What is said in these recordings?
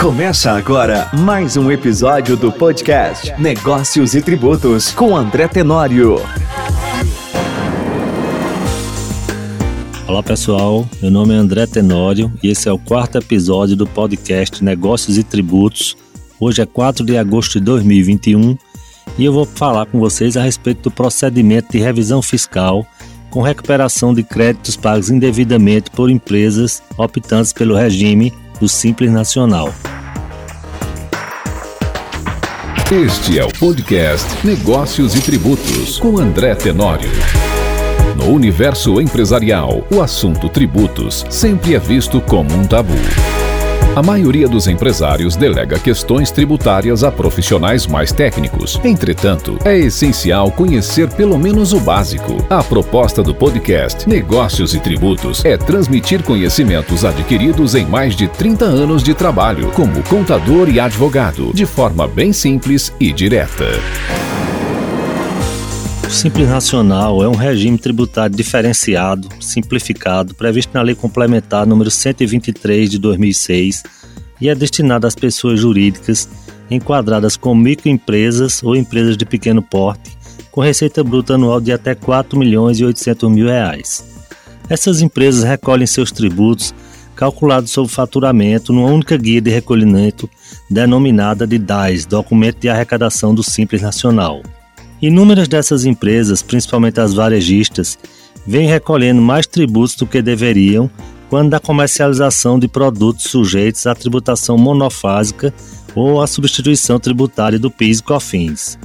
Começa agora mais um episódio do podcast Negócios e Tributos com André Tenório. Olá pessoal, meu nome é André Tenório e esse é o quarto episódio do podcast Negócios e Tributos. Hoje é 4 de agosto de 2021 e eu vou falar com vocês a respeito do procedimento de revisão fiscal com recuperação de créditos pagos indevidamente por empresas optantes pelo regime do Simples Nacional. Este é o podcast Negócios e Tributos com André Tenório. No universo empresarial, o assunto tributos sempre é visto como um tabu. A maioria dos empresários delega questões tributárias a profissionais mais técnicos. Entretanto, é essencial conhecer pelo menos o básico. A proposta do podcast Negócios e Tributos é transmitir conhecimentos adquiridos em mais de 30 anos de trabalho como contador e advogado, de forma bem simples e direta. O Simples Nacional é um regime tributário diferenciado, simplificado, previsto na Lei Complementar número 123 de 2006 e é destinado às pessoas jurídicas enquadradas como microempresas ou empresas de pequeno porte, com receita bruta anual de até 4 milhões e 800 mil reais. Essas empresas recolhem seus tributos calculados sobre faturamento numa única guia de recolhimento denominada de DAIS, Documento de Arrecadação do Simples Nacional. Inúmeras dessas empresas, principalmente as varejistas, vêm recolhendo mais tributos do que deveriam quando da comercialização de produtos sujeitos à tributação monofásica ou à substituição tributária do PIS e COFINS.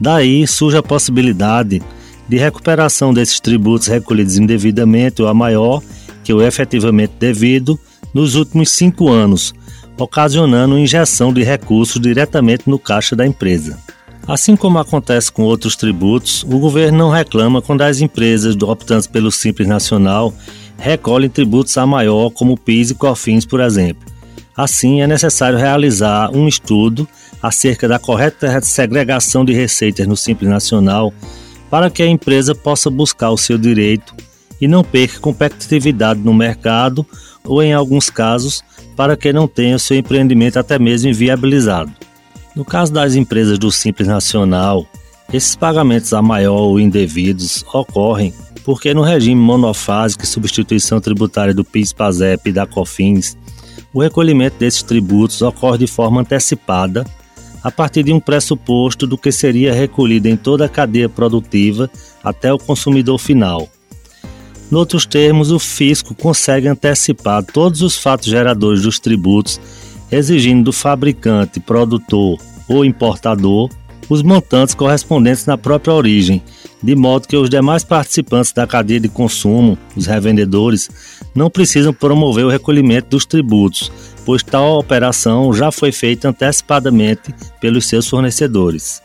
Daí surge a possibilidade de recuperação desses tributos recolhidos indevidamente ou a maior que o efetivamente devido nos últimos cinco anos, ocasionando injeção de recursos diretamente no caixa da empresa. Assim como acontece com outros tributos, o governo não reclama quando as empresas optantes pelo Simples Nacional recolhem tributos a maior, como PIS e COFINS, por exemplo. Assim, é necessário realizar um estudo acerca da correta segregação de receitas no Simples Nacional para que a empresa possa buscar o seu direito e não perca competitividade no mercado ou, em alguns casos, para que não tenha o seu empreendimento até mesmo inviabilizado. No caso das empresas do Simples Nacional, esses pagamentos a maior ou indevidos ocorrem porque no regime monofásico e substituição tributária do PIS, PASEP e da COFINS, o recolhimento desses tributos ocorre de forma antecipada a partir de um pressuposto do que seria recolhido em toda a cadeia produtiva até o consumidor final. Noutros termos, o fisco consegue antecipar todos os fatos geradores dos tributos exigindo do fabricante, produtor ou importador os montantes correspondentes na própria origem, de modo que os demais participantes da cadeia de consumo, os revendedores, não precisam promover o recolhimento dos tributos, pois tal operação já foi feita antecipadamente pelos seus fornecedores.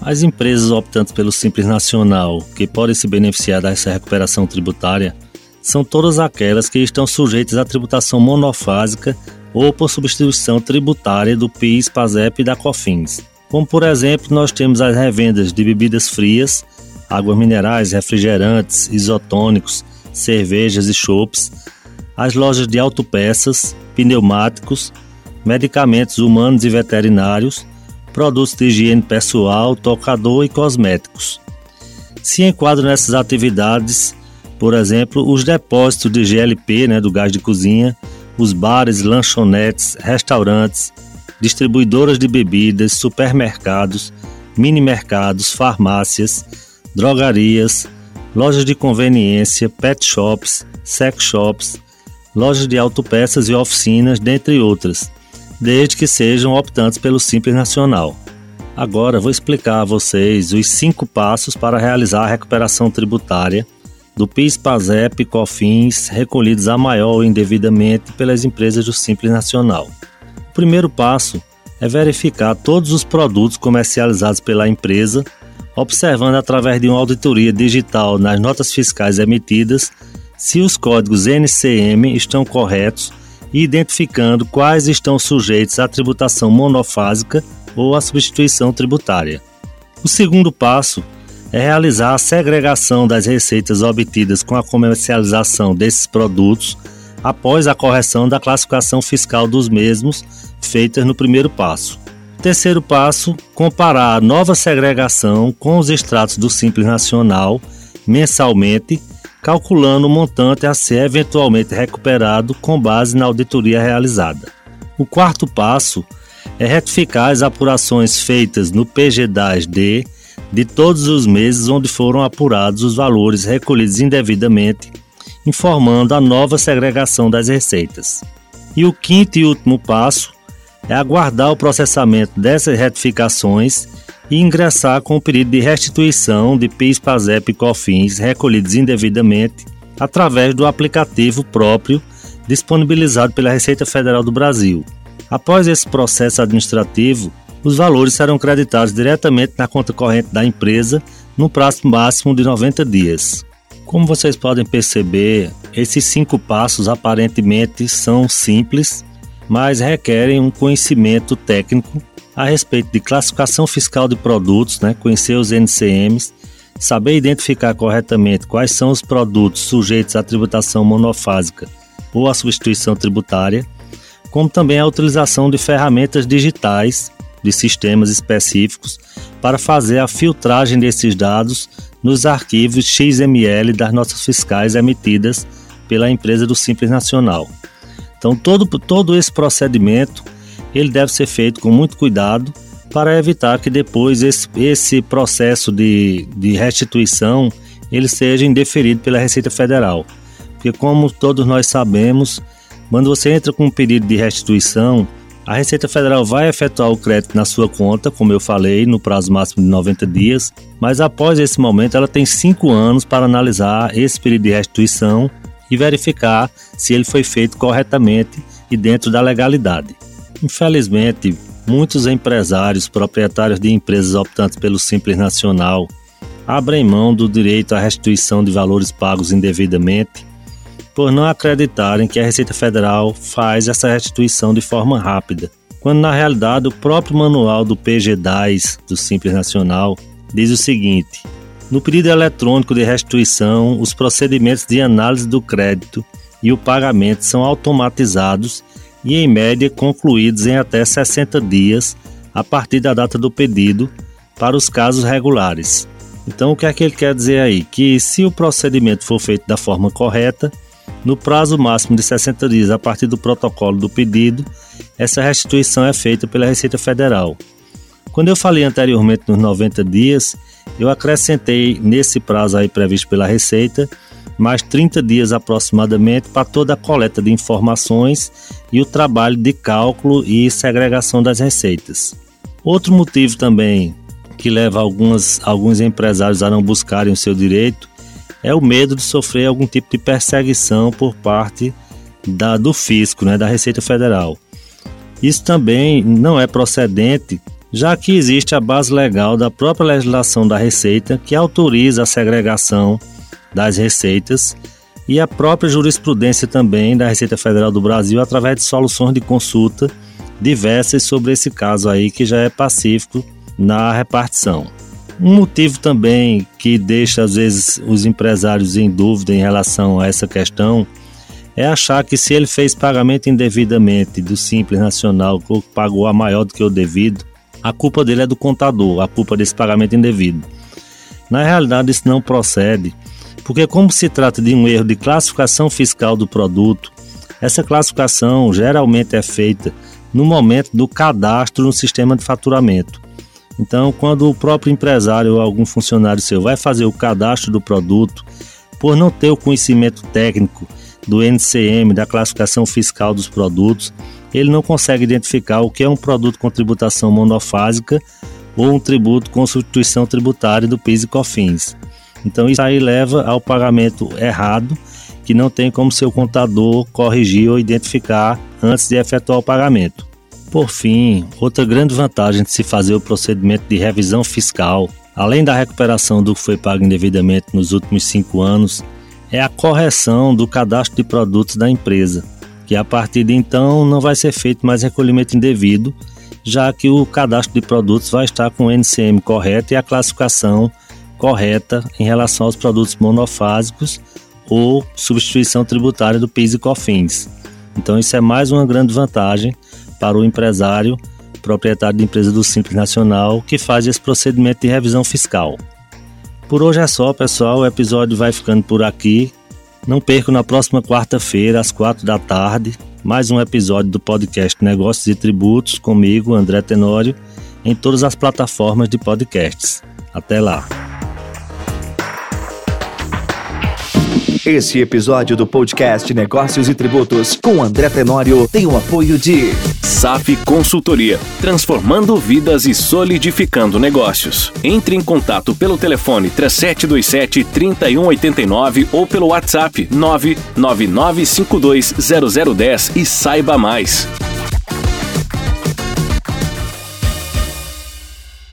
As empresas optantes pelo Simples Nacional, que podem se beneficiar dessa recuperação tributária, são todas aquelas que estão sujeitas à tributação monofásica ou por substituição tributária do PIS, PASEP e da COFINS. Como por exemplo, nós temos as revendas de bebidas frias, águas minerais, refrigerantes, isotônicos, cervejas e chopps, as lojas de autopeças, pneumáticos, medicamentos humanos e veterinários, produtos de higiene pessoal, tocador e cosméticos. Se enquadram nessas atividades, por exemplo, os depósitos de GLP, né, do gás de cozinha, os bares, lanchonetes, restaurantes, distribuidoras de bebidas, supermercados, mini-mercados, farmácias, drogarias, lojas de conveniência, pet shops, sex shops, lojas de autopeças e oficinas, dentre outras, desde que sejam optantes pelo Simples Nacional. Agora vou explicar a vocês os cinco passos para realizar a recuperação tributária do PIS, PASEP e COFINS recolhidos a maior indevidamente pelas empresas do Simples Nacional. O primeiro passo é verificar todos os produtos comercializados pela empresa, observando através de uma auditoria digital nas notas fiscais emitidas se os códigos NCM estão corretos e identificando quais estão sujeitos à tributação monofásica ou à substituição tributária. O segundo passo é realizar a segregação das receitas obtidas com a comercialização desses produtos após a correção da classificação fiscal dos mesmos feitas no primeiro passo. Terceiro passo, comparar a nova segregação com os extratos do Simples Nacional mensalmente, calculando o montante a ser eventualmente recuperado com base na auditoria realizada. O quarto passo é retificar as apurações feitas no PG10D de todos os meses onde foram apurados os valores recolhidos indevidamente, informando a nova segregação das receitas. E o quinto e último passo é aguardar o processamento dessas retificações e ingressar com o pedido de restituição de PIS, PASEP e COFINS recolhidos indevidamente através do aplicativo próprio disponibilizado pela Receita Federal do Brasil. Após esse processo administrativo, os valores serão creditados diretamente na conta corrente da empresa no prazo máximo de 90 dias. Como vocês podem perceber, esses cinco passos aparentemente são simples, mas requerem um conhecimento técnico a respeito de classificação fiscal de produtos, né, conhecer os NCMs, saber identificar corretamente quais são os produtos sujeitos à tributação monofásica ou à substituição tributária, como também a utilização de ferramentas digitais de sistemas específicos para fazer a filtragem desses dados nos arquivos XML das notas fiscais emitidas pela empresa do Simples Nacional. Então todo, todo esse procedimento ele deve ser feito com muito cuidado para evitar que depois esse, esse processo de, de restituição ele seja indeferido pela Receita Federal. Porque como todos nós sabemos, quando você entra com um pedido de restituição, a Receita Federal vai efetuar o crédito na sua conta, como eu falei, no prazo máximo de 90 dias, mas após esse momento ela tem cinco anos para analisar esse pedido de restituição e verificar se ele foi feito corretamente e dentro da legalidade. Infelizmente, muitos empresários, proprietários de empresas optantes pelo Simples Nacional, abrem mão do direito à restituição de valores pagos indevidamente por não acreditarem que a Receita Federal faz essa restituição de forma rápida, quando na realidade o próprio manual do PG10 do Simples Nacional diz o seguinte: no pedido eletrônico de restituição, os procedimentos de análise do crédito e o pagamento são automatizados e, em média, concluídos em até 60 dias a partir da data do pedido para os casos regulares. Então, o que é que ele quer dizer aí? Que se o procedimento for feito da forma correta, no prazo máximo de 60 dias a partir do protocolo do pedido, essa restituição é feita pela Receita Federal. Quando eu falei anteriormente nos 90 dias, eu acrescentei nesse prazo aí previsto pela Receita mais 30 dias aproximadamente para toda a coleta de informações e o trabalho de cálculo e segregação das receitas. Outro motivo também que leva algumas, alguns empresários a não buscarem o seu direito é o medo de sofrer algum tipo de perseguição por parte da, do fisco, né, da Receita Federal. Isso também não é procedente já que existe a base legal da própria legislação da Receita que autoriza a segregação das receitas e a própria jurisprudência também da Receita Federal do Brasil através de soluções de consulta diversas sobre esse caso aí que já é pacífico na repartição. Um motivo também que deixa às vezes os empresários em dúvida em relação a essa questão é achar que se ele fez pagamento indevidamente do Simples Nacional, ou pagou a maior do que o devido, a culpa dele é do contador, a culpa desse pagamento indevido. Na realidade, isso não procede, porque, como se trata de um erro de classificação fiscal do produto, essa classificação geralmente é feita no momento do cadastro no sistema de faturamento. Então, quando o próprio empresário ou algum funcionário seu vai fazer o cadastro do produto, por não ter o conhecimento técnico do NCM, da classificação fiscal dos produtos, ele não consegue identificar o que é um produto com tributação monofásica ou um tributo com substituição tributária do PIS e COFINS. Então isso aí leva ao pagamento errado, que não tem como seu contador corrigir ou identificar antes de efetuar o pagamento. Por fim, outra grande vantagem de se fazer o procedimento de revisão fiscal, além da recuperação do que foi pago indevidamente nos últimos cinco anos, é a correção do cadastro de produtos da empresa que a partir de então não vai ser feito mais recolhimento indevido, já que o cadastro de produtos vai estar com o NCM correto e a classificação correta em relação aos produtos monofásicos ou substituição tributária do PIS e COFINS. Então isso é mais uma grande vantagem para o empresário proprietário de empresa do Simples Nacional que faz esse procedimento de revisão fiscal. Por hoje é só, pessoal. O episódio vai ficando por aqui. Não perca na próxima quarta-feira, às quatro da tarde, mais um episódio do podcast Negócios e Tributos comigo, André Tenório, em todas as plataformas de podcasts. Até lá! Esse episódio do podcast Negócios e Tributos com André Tenório tem o apoio de SAF Consultoria, transformando vidas e solidificando negócios. Entre em contato pelo telefone 3727 3189 ou pelo WhatsApp 999520010 e saiba mais.